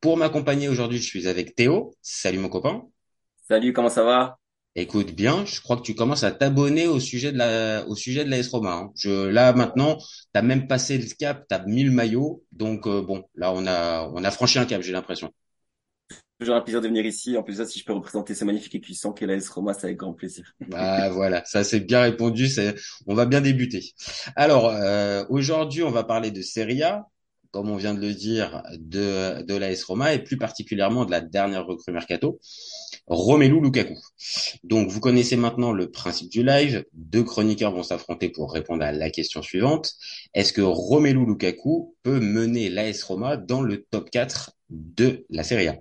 Pour m'accompagner aujourd'hui, je suis avec Théo. Salut mon copain. Salut, comment ça va? Écoute bien, je crois que tu commences à t'abonner au sujet de la au sujet de l'AS Roma. Hein. Je là maintenant, t'as même passé le cap, t'as mis le maillot, donc euh, bon, là on a on a franchi un cap, j'ai l'impression. Toujours un plaisir de venir ici. En plus ça, si je peux représenter ce magnifique écuisson qu'est l'AS Roma, c'est avec grand plaisir. Bah voilà, ça c'est bien répondu. C'est on va bien débuter. Alors euh, aujourd'hui, on va parler de Serie A comme on vient de le dire, de, de l'AS Roma et plus particulièrement de la dernière recrue mercato, Romelu Lukaku. Donc vous connaissez maintenant le principe du live. Deux chroniqueurs vont s'affronter pour répondre à la question suivante. Est-ce que Romelu Lukaku peut mener l'AS Roma dans le top 4 de la Serie A?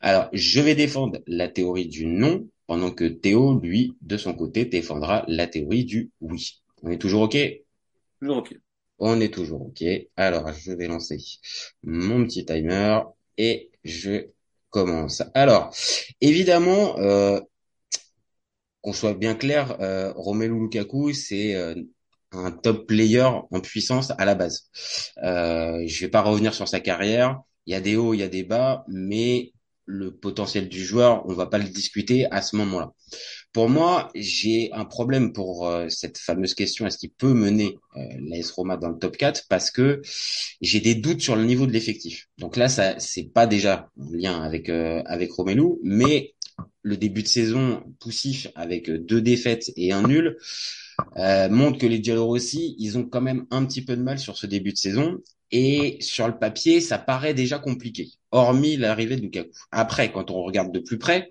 Alors je vais défendre la théorie du non pendant que Théo, lui, de son côté, défendra la théorie du oui. On est toujours OK? Toujours OK. On est toujours OK. Alors, je vais lancer mon petit timer et je commence. Alors, évidemment, euh, qu'on soit bien clair, euh, Romelu Lukaku, c'est euh, un top player en puissance à la base. Euh, je vais pas revenir sur sa carrière. Il y a des hauts, il y a des bas, mais le potentiel du joueur, on va pas le discuter à ce moment-là. Pour moi, j'ai un problème pour euh, cette fameuse question est-ce qu'il peut mener euh, l'AS Roma dans le top 4 parce que j'ai des doutes sur le niveau de l'effectif. Donc là, ça c'est pas déjà en lien avec euh, avec Romelu, mais le début de saison poussif avec deux défaites et un nul euh, montre que les Giallorossi, ils ont quand même un petit peu de mal sur ce début de saison et sur le papier, ça paraît déjà compliqué, hormis l'arrivée de Lukaku. Après, quand on regarde de plus près,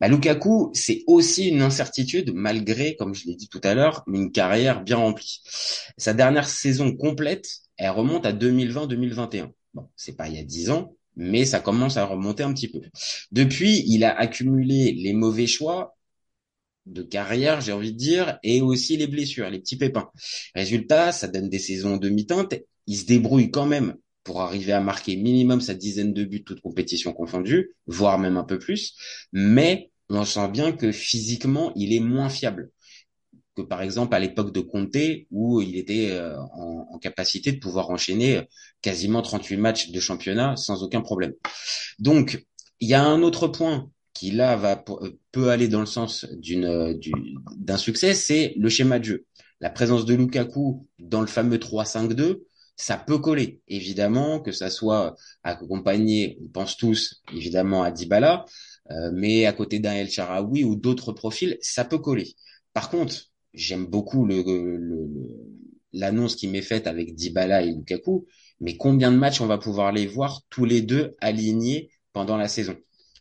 bah, Lukaku, c'est aussi une incertitude malgré, comme je l'ai dit tout à l'heure, une carrière bien remplie. Sa dernière saison complète, elle remonte à 2020-2021. Bon, c'est pas il y a dix ans, mais ça commence à remonter un petit peu. Depuis, il a accumulé les mauvais choix de carrière, j'ai envie de dire, et aussi les blessures, les petits pépins. Résultat, ça donne des saisons demi-teinte. Il se débrouille quand même pour arriver à marquer minimum sa dizaine de buts, toutes compétitions confondues, voire même un peu plus. Mais on sent bien que physiquement, il est moins fiable que par exemple à l'époque de Conte où il était euh, en, capacité de pouvoir enchaîner quasiment 38 matchs de championnat sans aucun problème. Donc, il y a un autre point qui là va peut aller dans le sens d'une d'un succès, c'est le schéma de jeu. La présence de Lukaku dans le fameux 3-5-2, ça peut coller. Évidemment, que ça soit accompagné, on pense tous évidemment à Dybala, euh, mais à côté d'un El Charaoui ou d'autres profils, ça peut coller. Par contre, j'aime beaucoup le, le, l'annonce qui m'est faite avec Dybala et Lukaku, mais combien de matchs on va pouvoir les voir tous les deux alignés pendant la saison?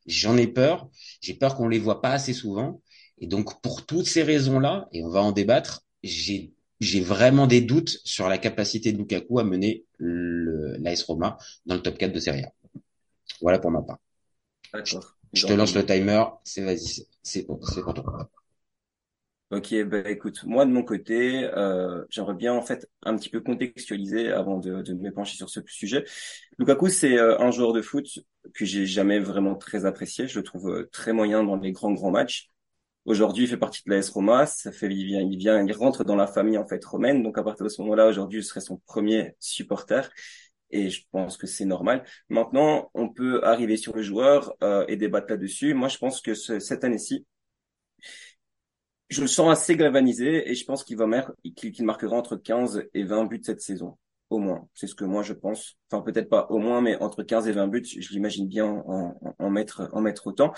J'en ai peur. J'ai peur qu'on les voit pas assez souvent. Et donc, pour toutes ces raisons-là, et on va en débattre, j'ai j'ai vraiment des doutes sur la capacité de Lukaku à mener l'AS Roma dans le top 4 de Serie A. Voilà pour ma part. Je te lance le timer. C'est vas-y, c'est pour, pour toi. Ok, bah écoute, moi de mon côté, euh, j'aimerais bien en fait un petit peu contextualiser avant de, de me pencher sur ce sujet. Lukaku, c'est euh, un joueur de foot que j'ai jamais vraiment très apprécié. Je le trouve euh, très moyen dans les grands grands matchs. Aujourd'hui, il fait partie de l'AS Roma. Ça fait, il vient, il vient, il rentre dans la famille en fait romaine. Donc à partir de ce moment-là, aujourd'hui, je serai son premier supporter. Et je pense que c'est normal. Maintenant, on peut arriver sur le joueur euh, et débattre là-dessus. Moi, je pense que ce, cette année-ci, je le sens assez galvanisé et je pense qu'il va qu'il marquera entre 15 et 20 buts cette saison au moins. C'est ce que moi je pense. Enfin peut-être pas au moins, mais entre 15 et 20 buts, je l'imagine bien en, en, mettre en mettre autant.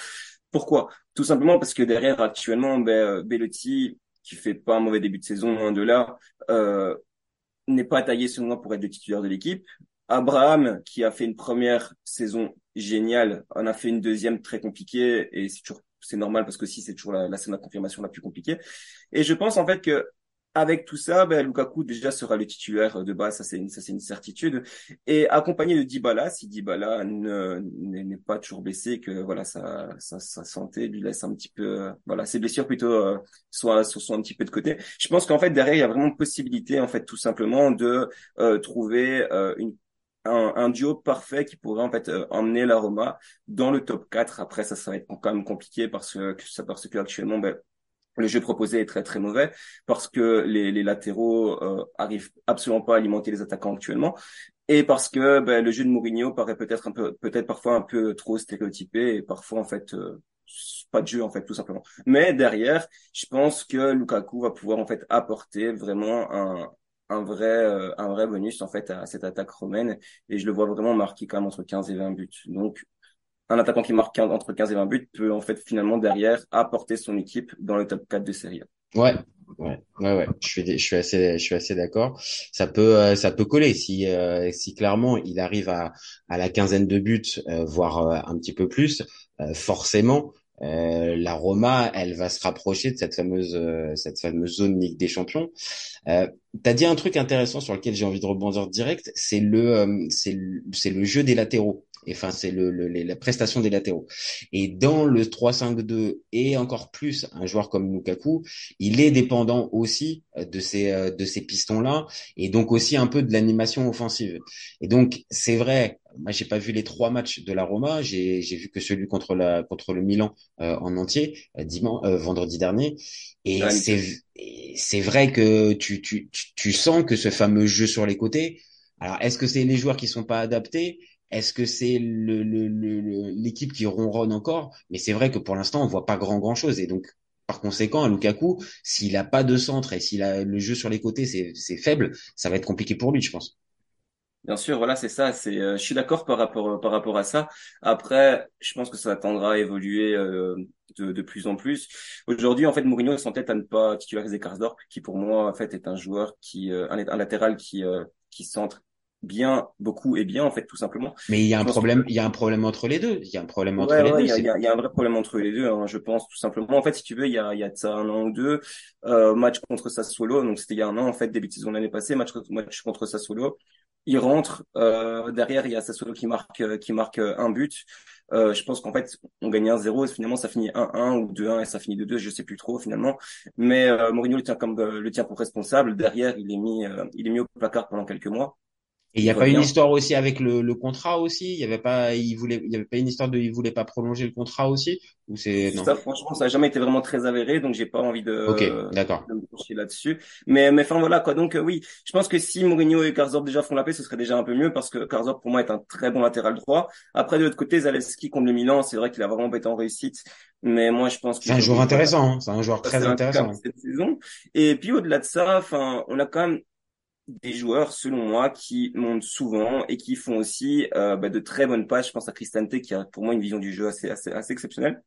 Pourquoi? Tout simplement parce que derrière actuellement, ben, euh, Bellotti, qui fait pas un mauvais début de saison, loin de là, euh, n'est pas taillé selon moi pour être le titulaire de l'équipe. Abraham, qui a fait une première saison géniale, en a fait une deuxième très compliquée et c'est toujours c'est normal parce que si c'est toujours la, la scène de confirmation la plus compliquée. Et je pense en fait que avec tout ça, ben, Lukaku déjà sera le titulaire de base, ça c'est une, une certitude. Et accompagné de Dybala, si Dybala n'est pas toujours blessé, que voilà sa, sa, sa, santé lui laisse un petit peu, voilà ses blessures plutôt euh, soit sont un petit peu de côté. Je pense qu'en fait derrière il y a vraiment possibilité en fait tout simplement de euh, trouver euh, une un, un, duo parfait qui pourrait en fait euh, emmener la Roma dans le top 4. Après, ça, ça va être quand même compliqué parce que, parce que actuellement, ben, le jeu proposé est très très mauvais parce que les, les latéraux euh, arrivent absolument pas à alimenter les attaquants actuellement et parce que ben, le jeu de Mourinho paraît peut-être un peu peut-être parfois un peu trop stéréotypé et parfois en fait euh, pas de jeu en fait tout simplement. Mais derrière, je pense que Lukaku va pouvoir en fait apporter vraiment un un vrai euh, un vrai bonus en fait à cette attaque romaine et je le vois vraiment marquer quand même entre 15 et 20 buts. Donc un attaquant qui marque entre 15 et 20 buts peut en fait finalement derrière apporter son équipe dans le top 4 de série Ouais, ouais, ouais, ouais. Je suis, je suis assez, je suis assez d'accord. Ça peut, euh, ça peut coller si, euh, si clairement il arrive à, à la quinzaine de buts, euh, voire un petit peu plus. forcément, la Roma, elle va se rapprocher de cette fameuse, cette fameuse zone Ligue des Champions. Euh, T'as dit un truc intéressant sur lequel j'ai envie de rebondir direct, c'est le, c'est le, c'est le jeu des latéraux enfin c'est le, le, la prestation des latéraux. Et dans le 3-5-2 et encore plus un joueur comme Lukaku, il est dépendant aussi de ces euh, de ces pistons là et donc aussi un peu de l'animation offensive. Et donc c'est vrai, moi j'ai pas vu les trois matchs de la Roma, j'ai j'ai vu que celui contre la contre le Milan euh, en entier euh, dimanche vendredi dernier et c'est c'est vrai que tu, tu tu sens que ce fameux jeu sur les côtés alors, est-ce que c'est les joueurs qui sont pas adaptés? Est-ce que c'est le, l'équipe qui ronronne encore? Mais c'est vrai que pour l'instant, on voit pas grand grand chose. Et donc, par conséquent, à Lukaku, s'il a pas de centre et s'il a le jeu sur les côtés, c'est, c'est faible, ça va être compliqué pour lui, je pense. Bien sûr, voilà, c'est ça. C'est, euh, je suis d'accord par rapport par rapport à ça. Après, je pense que ça tendra à évoluer euh, de, de plus en plus. Aujourd'hui, en fait, Mourinho s'entête à ne pas titulariser Karsdorp, qui pour moi, en fait, est un joueur qui, euh, un, un, latéral qui qui centre bien, beaucoup et bien en fait tout simplement. Mais il y a un problème, il y a un problème entre les deux. Il y a un problème entre les deux. Il y, a, un vrai problème entre les deux, hein, je pense tout simplement. En fait, si tu veux, il y a, il y a ça un an ou deux, euh, match contre Sassuolo, donc c'était il y a un an en fait, début de saison l'année passée, match, match contre Sassuolo. Il rentre euh, derrière, il y a Sassuolo qui marque euh, qui marque euh, un but. Euh, je pense qu'en fait, on gagne 1-0 et finalement ça finit 1-1 ou 2-1 et ça finit 2-2, je sais plus trop finalement. Mais euh, Mourinho le tient comme le tient pour responsable. Derrière, il est mis il est mis au placard pendant quelques mois. Et il n'y a pas une histoire aussi avec le, le contrat aussi? Il y avait pas, il voulait, il y avait pas une histoire de, il voulait pas prolonger le contrat aussi? Ou c'est non? Ça, franchement, ça a jamais été vraiment très avéré, donc j'ai pas envie de, ok, d'accord, de me pencher là-dessus. Mais, mais enfin voilà quoi. Donc euh, oui, je pense que si Mourinho et Karzorp déjà font la paix, ce serait déjà un peu mieux parce que Karzorp pour moi est un très bon latéral droit. Après de l'autre côté, Zalewski contre le Milan, c'est vrai qu'il a vraiment été en réussite, mais moi je pense que c'est un joueur intéressant. Hein. C'est un joueur très intéressant cette saison. Et puis au-delà de ça, enfin, on a quand même des joueurs, selon moi, qui montent souvent et qui font aussi euh, bah, de très bonnes pages. Je pense à Cristante qui a pour moi une vision du jeu assez, assez, assez exceptionnelle.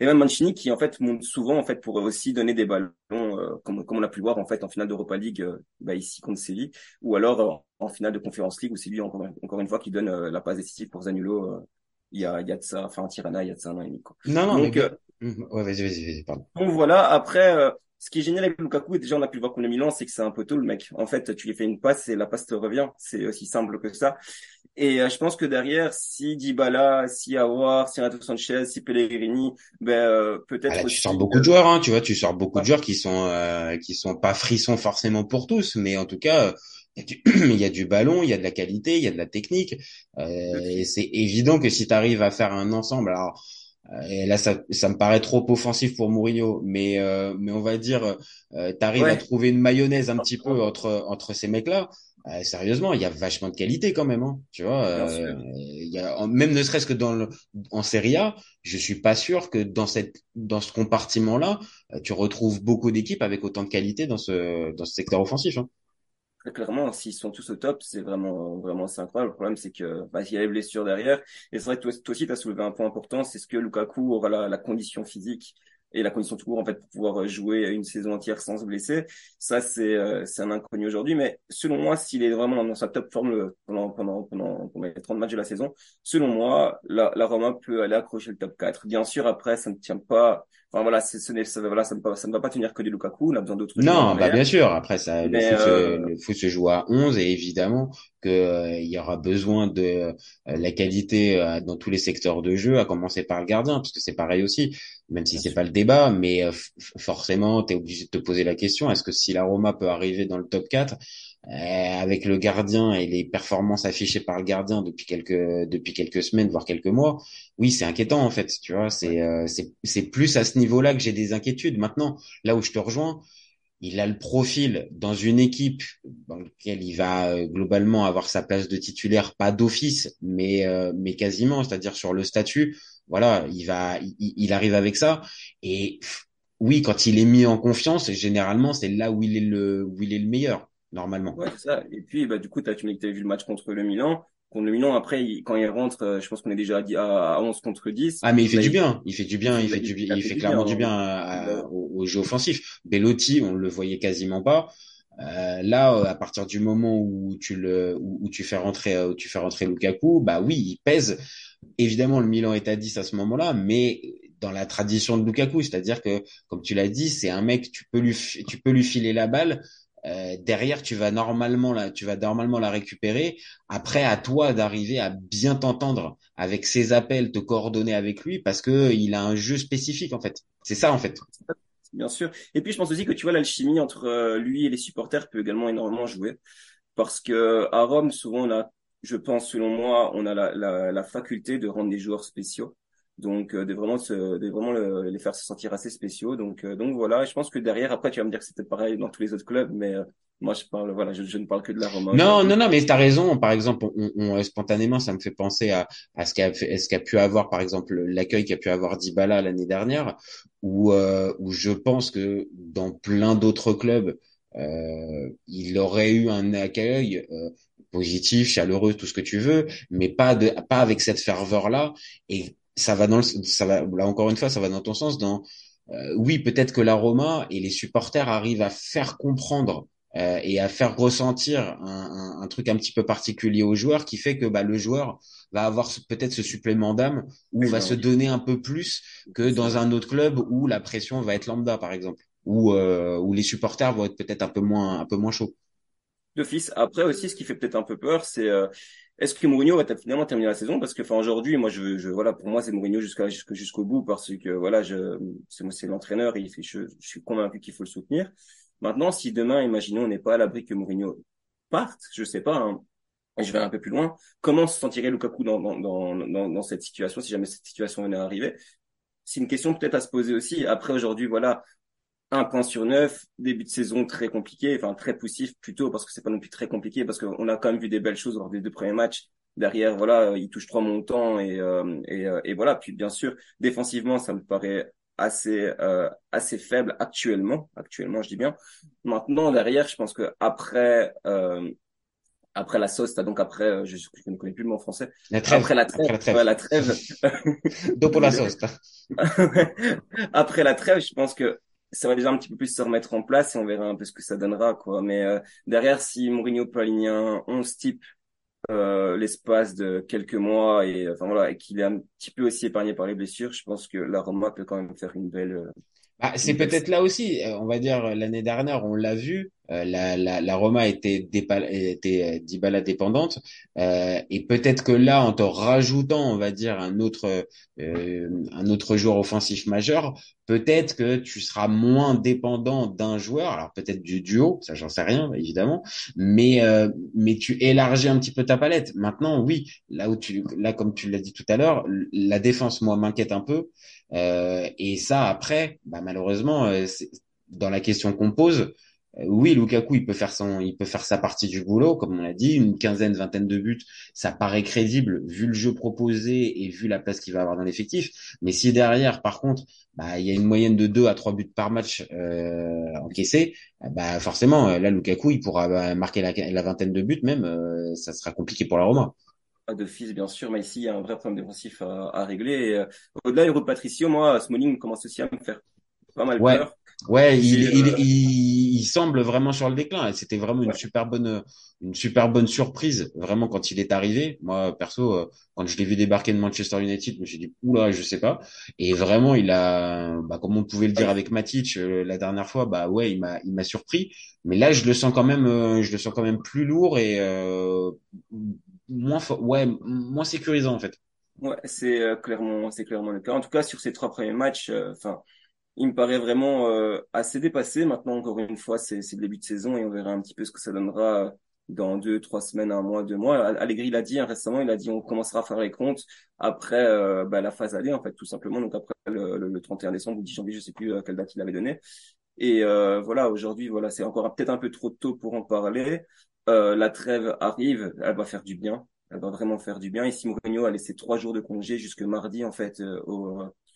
Et même Mancini qui en fait monte souvent en fait pour aussi donner des ballons euh, comme, comme on a pu le voir en fait en finale d'Europa League euh, bah, ici contre Séville ou alors en finale de Conference League où c'est lui encore, encore une fois qui donne la passe décisive pour Zanulo il y a il y a de ça enfin Tirana il y a de ça un an et demi quoi. Non non donc, mais... Ouais, vas-y vas-y vas-y pardon. Donc voilà après ce qui est génial avec Lukaku, et déjà on a pu le voir contre le Milan, c'est que c'est un poteau le mec. En fait, tu lui fais une passe et la passe te revient. C'est aussi simple que ça. Et euh, je pense que derrière, si Dybala, si Awar, si Renato Sanchez, si Pellegrini, ben euh, peut-être. Ah tu sors beaucoup de joueurs, hein, tu vois, tu sors beaucoup de joueurs qui sont euh, qui sont pas frissons forcément pour tous, mais en tout cas. Il y a du ballon, il y a de la qualité, il y a de la technique. et c'est évident que si tu arrives à faire un ensemble, alors euh, et là, ça, ça me paraît trop offensif pour Mourinho, mais euh, mais on va dire, euh, t'arrives à trouver une mayonnaise un petit peu entre entre ces mecs-là. Euh, sérieusement, il y a vachement de qualité quand même, hein, tu vois. Euh, il y a, même ne serait-ce que dans le, en Serie A, je suis pas sûr que dans cette dans ce compartiment-là, tu retrouves beaucoup d'équipes avec autant de qualité dans ce dans ce secteur offensif. Hein clairement, s'ils sont tous au top, c'est vraiment, vraiment, c'est incroyable. Le problème, c'est que, bah, il y a les blessures derrière. Et c'est vrai que toi, aussi, tu as soulevé un point important, c'est ce que Lukaku aura la, la condition physique et la condition tout court en fait pour pouvoir jouer une saison entière sans se blesser. Ça c'est euh, c'est un inconnu aujourd'hui, mais selon moi, s'il est vraiment dans sa top forme pendant pendant pendant, pendant les 30 matchs de la saison, selon moi, la, la Roma peut aller accrocher le top 4. Bien sûr, après ça ne tient pas Enfin voilà, ce n'est, ça, voilà, ça ne, ça ne va pas tenir que du Lukaku, on a besoin d'autres Non, bah bien sûr. Après ça, le, foot, euh... se, le foot se joue à 11 et évidemment que euh, il y aura besoin de euh, la qualité euh, dans tous les secteurs de jeu, à commencer par le gardien, parce que c'est pareil aussi. Même si c'est pas le débat, mais forcément, tu es obligé de te poser la question est-ce que si la Roma peut arriver dans le top 4 avec le gardien et les performances affichées par le gardien depuis quelques depuis quelques semaines voire quelques mois, oui, c'est inquiétant en fait, tu vois, c'est c'est c'est plus à ce niveau-là que j'ai des inquiétudes. Maintenant, là où je te rejoins, il a le profil dans une équipe dans laquelle il va globalement avoir sa place de titulaire, pas d'office, mais mais quasiment, c'est-à-dire sur le statut. Voilà, il va, il, il arrive avec ça et oui, quand il est mis en confiance, généralement c'est là où il est le où il est le meilleur normalement. Ouais, c'est ça. Et puis, bah, du coup, as, tu dit que tu avais vu le match contre le Milan. Contre le Milan, après, il, quand il rentre, euh, je pense qu'on est déjà à, à 11 contre 10. Ah, mais il fait du bien. Il fait du bien. Il, fait du bien. Il, fait, clairement du bien, à, au, au, jeu offensif. Bellotti, on le voyait quasiment pas. Euh, là, à partir du moment où tu le, où, où, tu fais rentrer, où tu fais rentrer Lukaku, bah oui, il pèse. Évidemment, le Milan est à 10 à ce moment-là, mais dans la tradition de Lukaku, c'est-à-dire que, comme tu l'as dit, c'est un mec, tu peux lui, tu peux lui filer la balle euh, derrière, tu vas normalement la, tu vas normalement la récupérer. Après, à toi d'arriver à bien t'entendre avec ses appels, te coordonner avec lui, parce que il a un jeu spécifique en fait. C'est ça en fait. Bien sûr. Et puis je pense aussi que tu vois l'alchimie entre euh, lui et les supporters peut également énormément jouer, parce que à Rome, souvent on a, je pense selon moi, on a la, la, la faculté de rendre des joueurs spéciaux donc euh, de vraiment se, de vraiment le, les faire se sentir assez spéciaux. Donc euh, donc voilà. Je pense que derrière après tu vas me dire que c'était pareil dans tous les autres clubs mais euh, moi je parle voilà je, je, ne parle que de la Roma. Non non non mais tu as raison. Par exemple on, on, spontanément ça me fait penser à à ce qu'a ce qu'a pu avoir par exemple l'accueil qu'a pu avoir Dybala l'année dernière où où je pense que dans plein d'autres clubs il aurait eu un accueil positif, chaleureux, tout ce que tu veux, mais pas de, pas avec cette ferveur là. Et ça va dans le, ça va là encore une fois ça va dans ton sens dans euh, oui peut-être que la Roma et les supporters arrivent à faire comprendre euh, et à faire ressentir un, un, un, truc un petit peu particulier au joueur qui fait que bah, le joueur va avoir peut-être ce supplément d'âme ou va se donner un peu plus que dans un autre club où la pression va être lambda par exemple où euh, où les supporters vont être peut-être un peu moins un peu moins chauds d'office après aussi ce qui fait peut-être un peu peur c'est euh, est-ce que Mourinho va finalement terminer la saison? Parce que, enfin, aujourd'hui, moi, je, je, voilà, pour moi, c'est Mourinho jusqu'à jusqu'au bout parce que, voilà, je, c'est c'est l'entraîneur et je, je suis convaincu qu'il faut le soutenir. Maintenant, si demain, imaginons, on n'est pas à l'abri que Mourinho parte, je sais pas, hein, je vais un peu plus loin. Comment se sentirait Lukaku dans, dans, dans, dans, cette situation, si jamais cette situation venait à arriver? C'est une question peut-être à se poser aussi. Après, aujourd'hui, voilà, un point sur neuf, début de saison très compliqué, enfin très poussif plutôt parce que c'est pas non plus très compliqué parce qu'on a quand même vu des belles choses lors des deux premiers matchs. Derrière, voilà, il touche trois montants et euh, et, euh, et, voilà. Puis bien sûr, défensivement, ça me paraît assez euh, assez faible actuellement. Actuellement, je dis bien. Maintenant, derrière, je pense que après euh, après la sauce, donc après, je, je, ne connais plus le mot français. La trêve. Après la trêve. Après la trêve. Ouais, la trêve. la sauce. après la trêve, je pense que ça va déjà un petit peu plus se remettre en place et on verra un peu ce que ça donnera quoi. Mais euh, derrière si Mourinho peut aligner un 11 type euh, l'espace de quelques mois et enfin voilà et qu'il est un petit peu aussi épargné par les blessures je pense que la Roma peut quand même faire une belle euh, ah, c'est peut-être là aussi, euh, on va dire l'année dernière, on l'a vu, euh, la, la, la, Roma était, était Dybala dépendante, euh, et peut-être que là, en te rajoutant, on va dire un autre, euh, un autre joueur offensif majeur, peut-être que tu seras moins dépendant d'un joueur, alors peut-être du duo, ça j'en sais rien évidemment, mais mais tu élargis un petit peu ta palette. Maintenant, oui, là où tu, là comme tu l'as dit tout à l'heure, la défense moi m'inquiète un peu. Euh, et ça, après, bah, malheureusement, euh, dans la question qu'on pose, euh, oui, Lukaku, il peut faire son, il peut faire sa partie du boulot, comme on l'a dit, une quinzaine, vingtaine de buts, ça paraît crédible vu le jeu proposé et vu la place qu'il va avoir dans l'effectif. Mais si derrière, par contre, bah, il y a une moyenne de 2 à 3 buts par match euh, encaissés, bah forcément, là, Lukaku, il pourra bah, marquer la, la, vingtaine de buts, même, euh, ça sera compliqué pour la Roma de fils, bien sûr, mais ici, il y a un vrai problème défensif à, à régler. Euh, au-delà de Patricio, moi, Smalling commence aussi à me faire pas mal Ouais, peur. Ouais, il, il, euh, il, il semble vraiment sur le déclin. Et C'était vraiment une ouais, super bonne, une super bonne surprise, vraiment quand il est arrivé. Moi, perso, euh, quand je l'ai vu débarquer de Manchester United, je me suis dit, oula, je sais pas. Et vraiment, il a, bah, comme on pouvait le dire avec Matic euh, la dernière fois, bah ouais, il m'a, il m'a surpris. Mais là, je le sens quand même, je le sens quand même plus lourd et euh, moins, ouais, moins sécurisant en fait. ouais, c'est clairement, c'est clairement le cas. En tout cas, sur ces trois premiers matchs, euh, enfin, il me paraît vraiment euh, assez dépassé. Maintenant, encore une fois, c'est le début de saison et on verra un petit peu ce que ça donnera dans deux, trois semaines, un mois, deux mois. Allegri l'a dit hein, récemment, il a dit on commencera à faire les comptes après euh, bah, la phase aller, en fait, tout simplement. Donc après le, le, le 31 décembre ou 10 janvier, je sais plus euh, quelle date il avait donné. Et euh, voilà, aujourd'hui, voilà, c'est encore peut-être un peu trop tôt pour en parler. Euh, la trêve arrive, elle va faire du bien. Elle va vraiment faire du bien. Ici, Mourinho a laissé trois jours de congé jusque mardi, en fait, euh,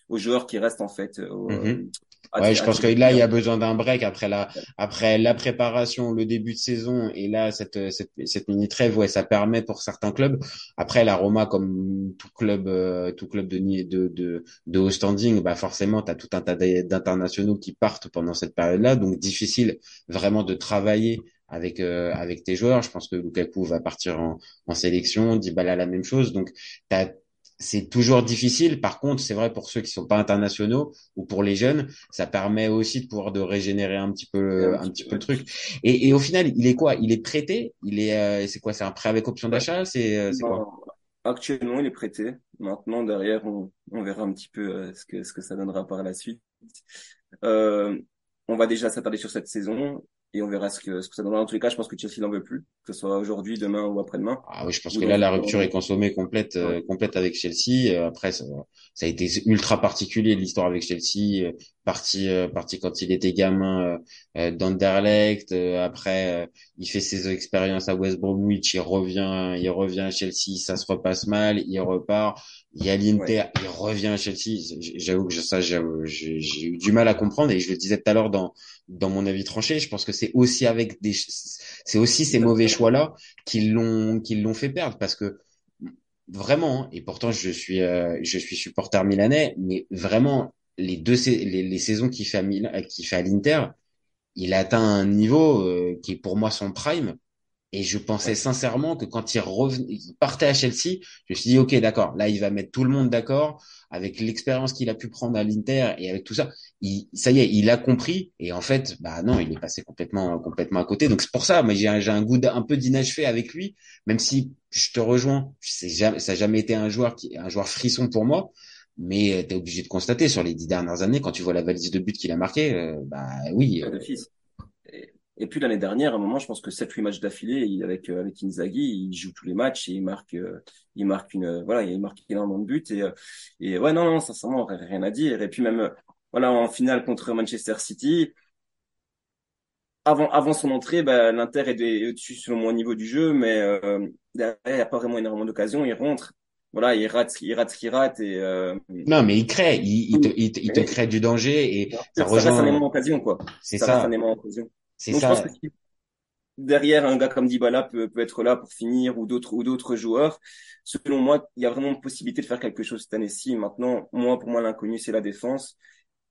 aux, aux joueurs qui restent, en fait, au, Mhm. euh, à, Ouais, je pense que là, il y a besoin d'un break après la, après la préparation, le début de saison et là, cette, cette, cette mini trêve, ouais, ça permet pour certains clubs. Après, la Roma, comme tout club, euh, tout club de, de, de, de haut standing, bah, forcément, tu as tout un tas d'in- d'internationaux qui partent pendant cette période-là. Donc, difficile vraiment de travailler avec, euh, avec tes joueurs. Je pense que Lukaku va partir en, en sélection, Dybala la même chose. Donc, t'as, c'est toujours difficile. Par contre, c'est vrai pour ceux qui sont pas internationaux ou pour les jeunes, ça permet aussi de pouvoir de régénérer un petit peu un petit peu, le truc. Et, et au final, il est quoi? Il est prêté? Il est, euh, c'est quoi? C'est un prêt avec option d'achat? C'est, euh, c'est quoi? Actuellement, il est prêté. Maintenant, derrière, on, on verra un petit peu euh, ce que, ce que ça donnera par la suite. Euh, on va déjà s'attarder sur cette saison et on verra ce que, ce que ça donnera. En tous les cas, je pense que Chelsea n'en veut plus, que ce soit aujourd'hui, demain ou après-demain, Ah oui, je pense ou que là, la rupture est consommée complète, euh, complète avec Chelsea. Euh, Après, ça, ça a été ultra particulier l'histoire avec Chelsea. Euh, Parti, euh, parti quand il était gamin euh, d'Anderlecht. Après, il fait ses expériences à West Bromwich. Il revient, il revient à Chelsea. Ça se repasse mal. Il repart. Il y a Ouais. l'Inter. Il revient à Chelsea. J'avoue que ça, j'ai eu du mal à comprendre. Et je le disais tout à l'heure dans dans mon avis tranché. Je pense que c'est aussi avec des, c'est aussi ces mauvais choix-là qui l'ont qui l'ont fait perdre parce que vraiment hein, et pourtant je suis euh, je suis supporter milanais mais vraiment les deux les, les saisons qu'il fait à Milan qu'il fait à l'Inter il a atteint un niveau euh, qui est pour moi son prime et je pensais Ouais. sincèrement que quand il revenait, il partait à Chelsea, je me suis dit, OK, d'accord, là, il va mettre tout le monde d'accord avec l'expérience qu'il a pu prendre à l'Inter et avec tout ça. Il, ça y est, il a compris. Et en fait, bah non, il est passé complètement, complètement à côté. Donc c'est pour ça, mais j'ai un, un goût d'un- un peu d'inachevé avec lui, même si je te rejoins. C'est jamais, ça n'a jamais été un joueur qui, un joueur frisson pour moi. Mais tu es obligé de constater sur les dix dernières années, quand tu vois la valise de buts qu'il a marqué, euh, bah oui, euh. Et, puis l'année dernière, à un moment, je pense que 7-8 matchs d'affilée, il- avec euh, avec Inzaghi, il joue tous les matchs et il marque euh, il marque une voilà, il marque énormément de buts et euh, et ouais non non, sincèrement, rien à dire. Et puis même voilà en finale contre Manchester City, avant avant son entrée, bah, l'Inter est au-dessus selon moi au niveau du jeu, mais euh, derrière, il n'y a pas vraiment énormément d'occasions. Il rentre, voilà, il rate, il rate ce qu'il rate et euh, non, mais il crée, il, il te, il te, il te mais crée du danger et ça ça rejoint, élément d'occasion quoi. c'est Ça ça. C'est je pense que si derrière un gars comme Dybala peut, peut être là pour finir ou d'autres ou d'autres joueurs. Selon moi, il y a vraiment une possibilité de faire quelque chose cette année-ci. Maintenant, moi pour moi l'inconnu c'est la défense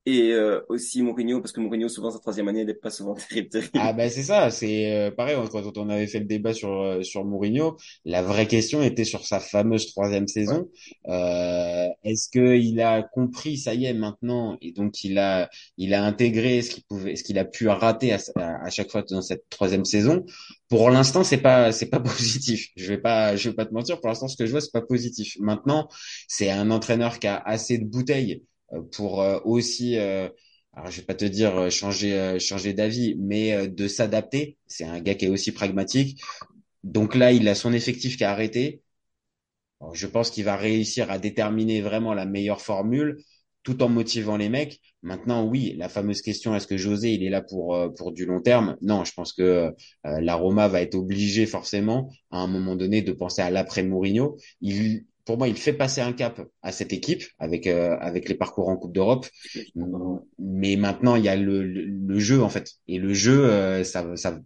et euh, aussi Mourinho parce que Mourinho souvent sa troisième année n'est pas souvent terrible Ah ben c'est ça, c'est euh, pareil quand on avait fait le débat sur euh, sur Mourinho, la vraie question était sur sa fameuse troisième saison. Euh, est-ce que il a compris ça y est maintenant et donc il a il a intégré ce qu'il pouvait ce qu'il a pu rater à, à, chaque fois dans cette troisième saison? Pour l'instant c'est pas c'est pas positif. Je vais pas je vais pas te mentir. Pour l'instant ce que je vois c'est pas positif. Maintenant c'est un entraîneur qui a assez de bouteilles pour euh, aussi euh, alors je vais pas te dire euh, changer euh, changer d'avis, mais euh, de s'adapter. C'est un gars qui est aussi pragmatique. Donc là, il a son effectif qui a arrêté. Je pense qu'il va réussir à déterminer vraiment la meilleure formule tout en motivant les mecs. Maintenant, oui, la fameuse question, est-ce que José, il est là pour euh, pour du long terme? Non, je pense que euh, la Roma va être obligée forcément à un moment donné de penser à l'après Mourinho. Pour moi, il fait passer un cap à cette équipe avec euh, avec les parcours en Coupe d'Europe. Mais maintenant, il y a le, le, jeu en fait. Et le jeu, euh, ça, ça.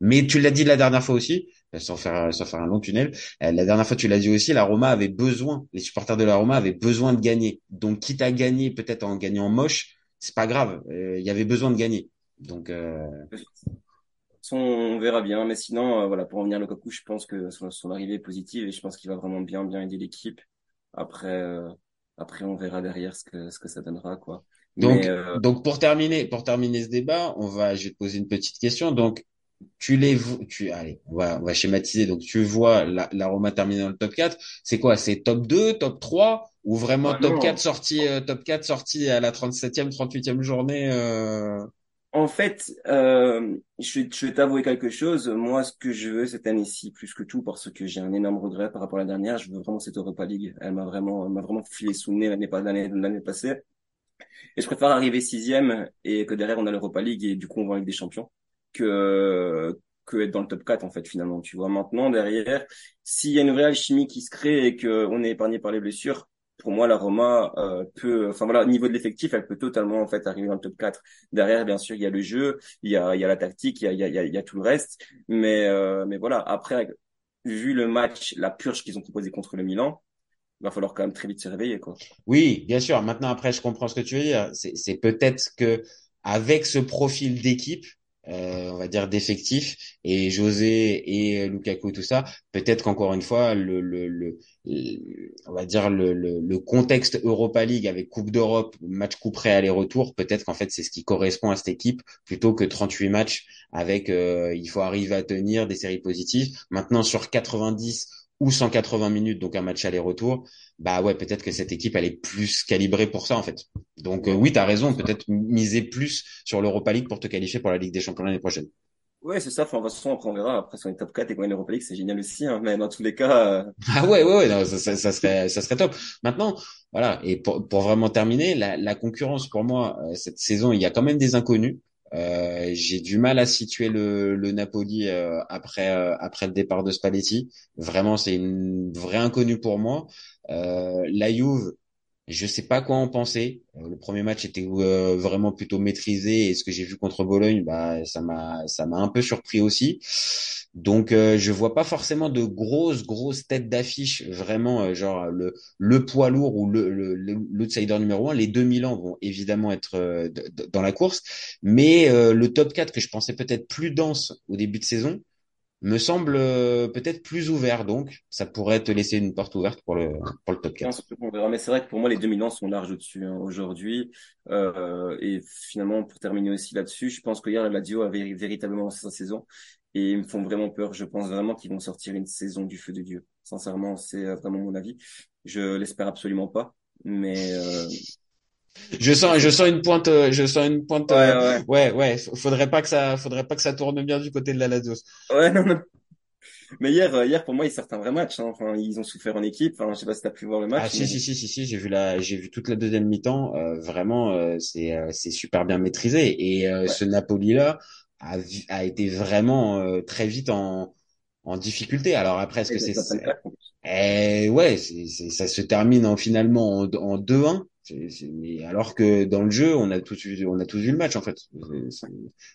Mais tu l'as dit la dernière fois aussi, sans faire sans faire un long tunnel. euh, la dernière fois, tu l'as dit aussi, la Roma avait besoin, les supporters de la Roma avaient besoin de gagner. Donc, quitte à gagner, peut-être en gagnant moche, c'est pas grave. Euh, Il y avait besoin de gagner. Donc, euh, Son- on verra bien. Mais sinon, euh, voilà, pour en venir à Lukaku, je pense que son, son arrivée est positive et je pense qu'il va vraiment bien, bien aider l'équipe. Après, euh, après, on verra derrière ce que, ce que ça donnera, quoi. donc, Mais, euh, donc pour terminer, pour terminer ce débat, on va, je vais te poser une petite question. Donc, tu les, tu, allez, on va, on va schématiser. Donc, tu vois la, la Roma terminer dans le top 4. C'est quoi? C'est top 2, top 3 ou vraiment Ah, top non. 4 sorti, euh, top 4 sorti à la 37e, 38e journée, euh... En fait, euh, je, je vais t'avouer quelque chose. Moi, ce que je veux cette année-ci, plus que tout, parce que j'ai un énorme regret par rapport à la dernière, je veux vraiment cette Europa League. Elle m'a vraiment, m'a vraiment filé sous le nez l'année l'année l'année passée. Et je préfère arriver sixième et que derrière on a l'Europa League et du coup on va Ligue des Champions que que être dans le top 4 en fait finalement. Tu vois maintenant derrière, s'il y a une vraie alchimie qui se crée et que on est épargné par les blessures, pour moi la Roma euh, peut, enfin voilà, au niveau de l'effectif, elle peut totalement en fait arriver dans le top 4. Derrière, bien sûr, il y a le jeu, il y a il y a la tactique, il y a il y a il y a, tout le reste, mais euh, mais voilà. Après, vu le match, la purge qu'ils ont proposé contre le Milan, il va falloir quand même très vite se réveiller quoi. Oui, bien sûr. Maintenant, après, je comprends ce que tu veux dire. C'est peut-être que avec ce profil d'équipe, euh, on va dire d'effectif, et José et Lukaku, tout ça, peut-être qu'encore une fois, le, le, le, le- on va dire le, le, le contexte Europa League avec Coupe d'Europe, match coup près aller-retour, peut-être qu'en fait c'est ce qui correspond à cette équipe plutôt que 38 matchs avec euh, il faut arriver à tenir des séries positives. Maintenant sur 90 ou 180 minutes, donc un match aller-retour, bah ouais, peut-être que cette équipe elle est plus calibrée pour ça en fait. Donc euh, oui, tu as raison, peut-être miser plus sur l'Europa League pour te qualifier pour la Ligue des Champions l'année prochaine. Ouais, c'est ça. Enfin, de toute façon, après, on verra. Après, si on est top 4 et qu'on est Europa League, c'est génial aussi, hein. Mais dans tous les cas, euh, Ah ouais, ouais, ouais, non, ça, ça, ça serait, ça serait top. Maintenant, voilà, et pour, pour vraiment terminer, la, la concurrence pour moi euh, cette saison, il y a quand même des inconnus. Euh, j'ai du mal à situer le, le Napoli euh, après euh, après le départ de Spalletti. Vraiment, c'est une vraie inconnue pour moi. La Juve, je sais pas quoi en penser. Le premier match était euh, vraiment plutôt maîtrisé et ce que j'ai vu contre Bologne, bah ça m'a ça m'a un peu surpris aussi. Donc euh, je vois pas forcément de grosses grosses têtes d'affiche vraiment euh, genre le le poids lourd ou le le le- l'outsider numéro un. Les deux Milan vont évidemment être euh, dans la course, mais euh, le top 4 que je pensais peut-être plus dense au début de saison me semble euh, peut-être plus ouvert. Donc ça pourrait te laisser une porte ouverte pour le pour le top non, 4. surtout qu'on verra. Mais c'est vrai que pour moi, les 2000 ans sont larges au-dessus hein, aujourd'hui. Euh, et finalement, pour terminer aussi là-dessus, je pense que hier, la Lazio a véri- véritablement lancé sa saison et ils me font vraiment peur. Je pense vraiment qu'ils vont sortir une saison du feu de Dieu. Sincèrement, c'est euh, vraiment mon avis. Je l'espère absolument pas, mais euh, Je sens je sens une pointe euh, je sens une pointe ouais, euh, ouais, ouais faudrait pas que ça faudrait pas que ça tourne bien du côté de la Lazio. ouais, non, non. Mais hier, euh, hier pour moi, ils sortent un vrai match. Hein. Enfin, ils ont souffert en équipe. Enfin, je sais pas si t'as pu voir le Ah match, si mais si si si si j'ai vu la j'ai vu toute la deuxième mi-temps euh, vraiment euh, c'est euh, c'est super bien maîtrisé et euh, ouais, ce Napoli là a a été vraiment euh, très vite en en difficulté alors après est-ce que c'est eh ouais c'est c'est ça se termine en finalement en, en 2-1 C'est- c'est- mais alors que dans le jeu on a tous vu on a tous vu le match en fait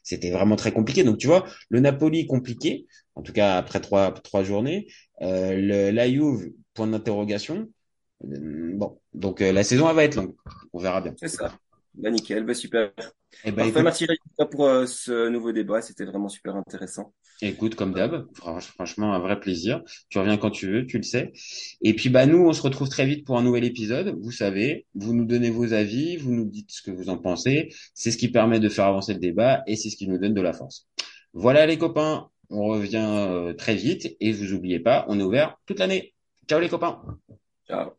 c'était vraiment très compliqué donc tu vois le Napoli compliqué en tout cas après trois trois journées euh, le, la Juve point d'interrogation euh, Bon, donc euh, la saison elle va être longue. On verra bien. C'est ça. Bah nickel, bah super. Eh ben Parfait, écoute, merci pour euh, ce nouveau débat, c'était vraiment super intéressant. Écoute comme d'hab, Fran- franchement un vrai plaisir. Tu reviens quand tu veux, tu le sais. Et puis bah nous on se retrouve très vite pour un nouvel épisode. Vous savez, vous nous donnez vos avis, vous nous dites ce que vous en pensez. C'est ce qui permet de faire avancer le débat et c'est ce qui nous donne de la force. Voilà les copains, on revient euh, très vite et vous oubliez pas, on est ouvert toute l'année. Ciao les copains. Ciao.